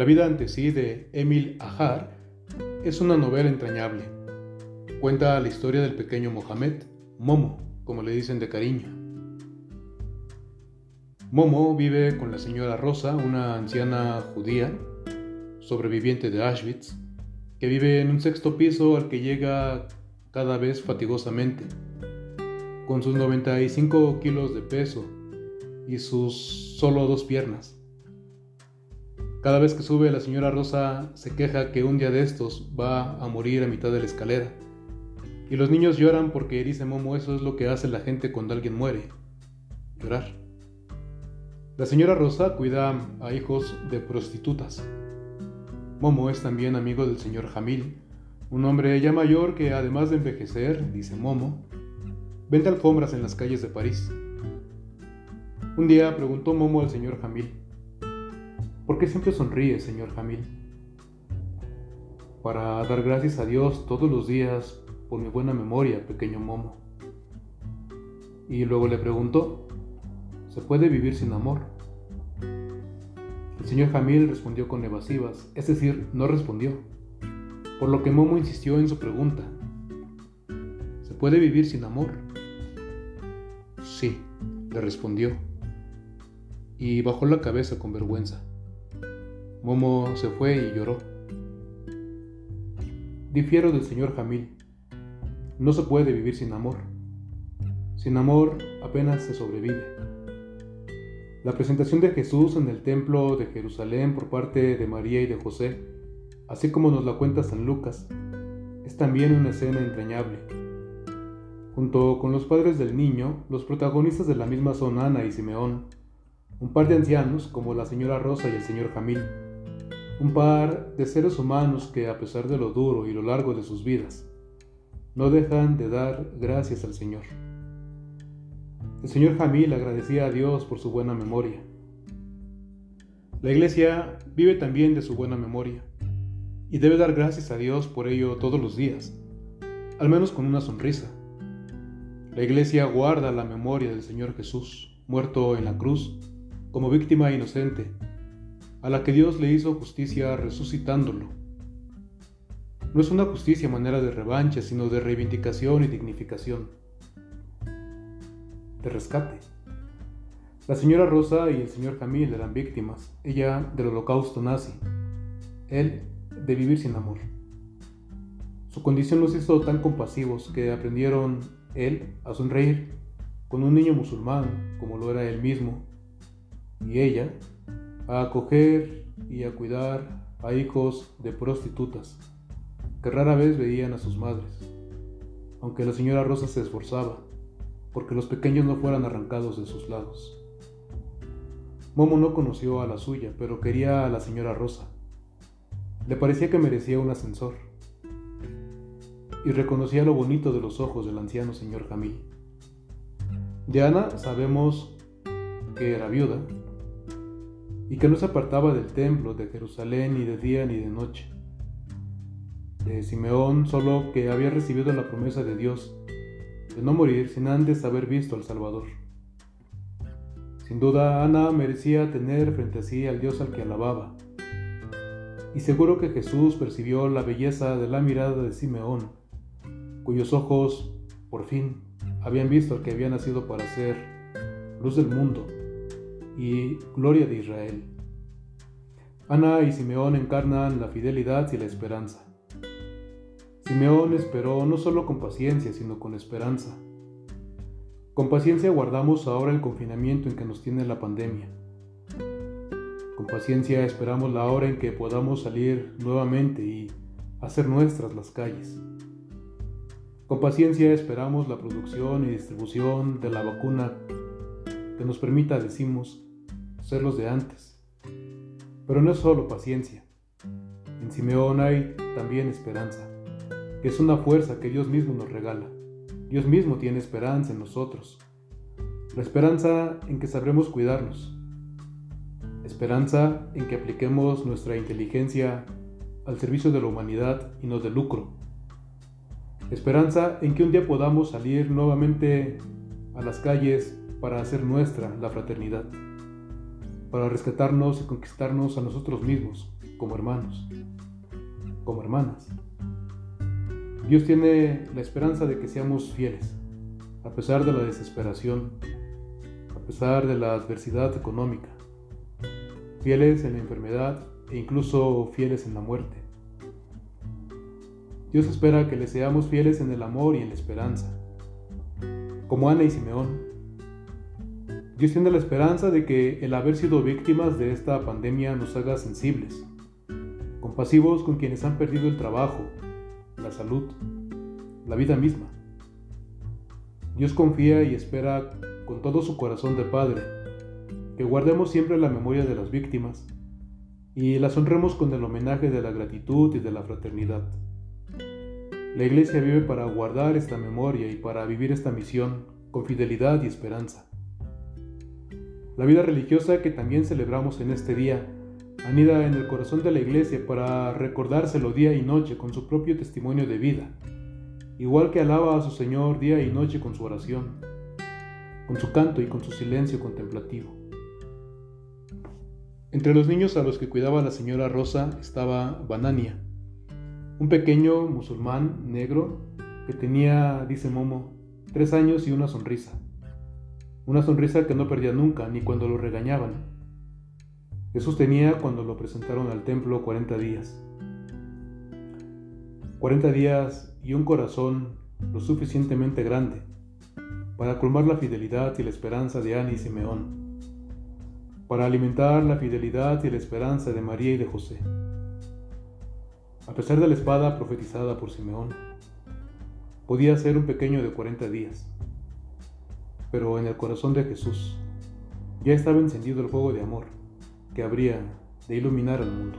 La vida ante sí de Emil Ajar es una novela entrañable. Cuenta la historia del pequeño Mohamed, Momo, como le dicen de cariño. Momo vive con la señora Rosa, una anciana judía, sobreviviente de Auschwitz, que vive en un sexto piso al que llega cada vez fatigosamente. Con sus 95 kilos de peso y sus solo dos piernas. Cada vez que sube la señora Rosa se queja que un día de estos va a morir a mitad de la escalera. Y los niños lloran porque dice Momo eso es lo que hace la gente cuando alguien muere. Llorar. La señora Rosa cuida a hijos de prostitutas. Momo es también amigo del señor Jamil, un hombre ya mayor que además de envejecer, dice Momo, vende alfombras en las calles de París. Un día preguntó Momo al señor Jamil, ¿por qué siempre sonríe, señor Jamil? Para dar gracias a Dios todos los días por mi buena memoria, pequeño Momo. Y luego le preguntó, ¿se puede vivir sin amor? El señor Jamil respondió con evasivas, es decir, no respondió, por lo que Momo insistió en su pregunta. ¿Se puede vivir sin amor? Sí, le respondió y bajó la cabeza con vergüenza. Momo se fue y lloró. Difiero del señor Jamil. No se puede vivir sin amor. Sin amor apenas se sobrevive. La presentación de Jesús en el templo de Jerusalén por parte de María y de José, así como nos la cuenta San Lucas, es también una escena entrañable. Junto con los padres del niño, los protagonistas de la misma son Ana y Simeón, un par de ancianos como la señora Rosa y el señor Jamil, un par de seres humanos que a pesar de lo duro y lo largo de sus vidas, no dejan de dar gracias al Señor. El señor Jamil agradecía a Dios por su buena memoria. La iglesia vive también de su buena memoria y debe dar gracias a Dios por ello todos los días, al menos con una sonrisa. La iglesia guarda la memoria del Señor Jesús, muerto en la cruz como víctima inocente, a la que Dios le hizo justicia resucitándolo. No es una justicia manera de revancha, sino de reivindicación y dignificación, de rescate. La señora Rosa y el señor Jamil eran víctimas, ella del holocausto nazi, él de vivir sin amor. Su condición los hizo tan compasivos que aprendieron él a sonreír con un niño musulmán, como lo era él mismo, y ella a acoger y a cuidar a hijos de prostitutas que rara vez veían a sus madres, aunque la señora Rosa se esforzaba porque los pequeños no fueran arrancados de sus lados. Momo no conoció a la suya, pero quería a la señora Rosa. Le parecía que merecía un ascensor y reconocía lo bonito de los ojos del anciano señor Jamil. De Ana sabemos que era viuda y que no se apartaba del templo de Jerusalén ni de día ni de noche. De Simeón solo que había recibido la promesa de Dios de no morir sin antes haber visto al Salvador. Sin duda, Ana merecía tener frente a sí al Dios al que alababa. Y seguro que Jesús percibió la belleza de la mirada de Simeón, cuyos ojos, por fin, habían visto al que había nacido para ser luz del mundo y gloria de Israel. Ana y Simeón encarnan la fidelidad y la esperanza. Simeón esperó no solo con paciencia, sino con esperanza. Con paciencia guardamos ahora el confinamiento en que nos tiene la pandemia. Con paciencia esperamos la hora en que podamos salir nuevamente y hacer nuestras las calles. Con paciencia esperamos la producción y distribución de la vacuna que nos permita, decimos, ser los de antes. Pero no es solo paciencia. En Simeón hay también esperanza, que es una fuerza que Dios mismo nos regala. Dios mismo tiene esperanza en nosotros. La esperanza en que sabremos cuidarnos. Esperanza en que apliquemos nuestra inteligencia al servicio de la humanidad y no de lucro. Esperanza en que un día podamos salir nuevamente a las calles para hacer nuestra la fraternidad, para rescatarnos y conquistarnos a nosotros mismos, como hermanos, como hermanas. Dios tiene la esperanza de que seamos fieles, a pesar de la desesperación, a pesar de la adversidad económica, fieles en la enfermedad e incluso fieles en la muerte. Dios espera que le seamos fieles en el amor y en la esperanza, como Ana y Simeón. Dios tiene la esperanza de que el haber sido víctimas de esta pandemia nos haga sensibles, compasivos con quienes han perdido el trabajo, la salud, la vida misma. Dios confía y espera con todo su corazón de Padre que guardemos siempre la memoria de las víctimas y las honremos con el homenaje de la gratitud y de la fraternidad. La Iglesia vive para guardar esta memoria y para vivir esta misión con fidelidad y esperanza. La vida religiosa que también celebramos en este día anida en el corazón de la Iglesia para recordárselo día y noche con su propio testimonio de vida, igual que alaba a su Señor día y noche con su oración, con su canto y con su silencio contemplativo. Entre los niños a los que cuidaba la señora Rosa estaba Banania, un pequeño musulmán negro que tenía, dice Momo, tres años y una sonrisa. Una sonrisa que no perdía nunca, ni cuando lo regañaban. Jesús tenía cuando lo presentaron al templo 40 días. 40 días y un corazón lo suficientemente grande para colmar la fidelidad y la esperanza de Ana y Simeón para alimentar la fidelidad y la esperanza de María y de José. A pesar de la espada profetizada por Simeón, podía ser un pequeño de 40 días, pero en el corazón de Jesús ya estaba encendido el fuego de amor que habría de iluminar al mundo.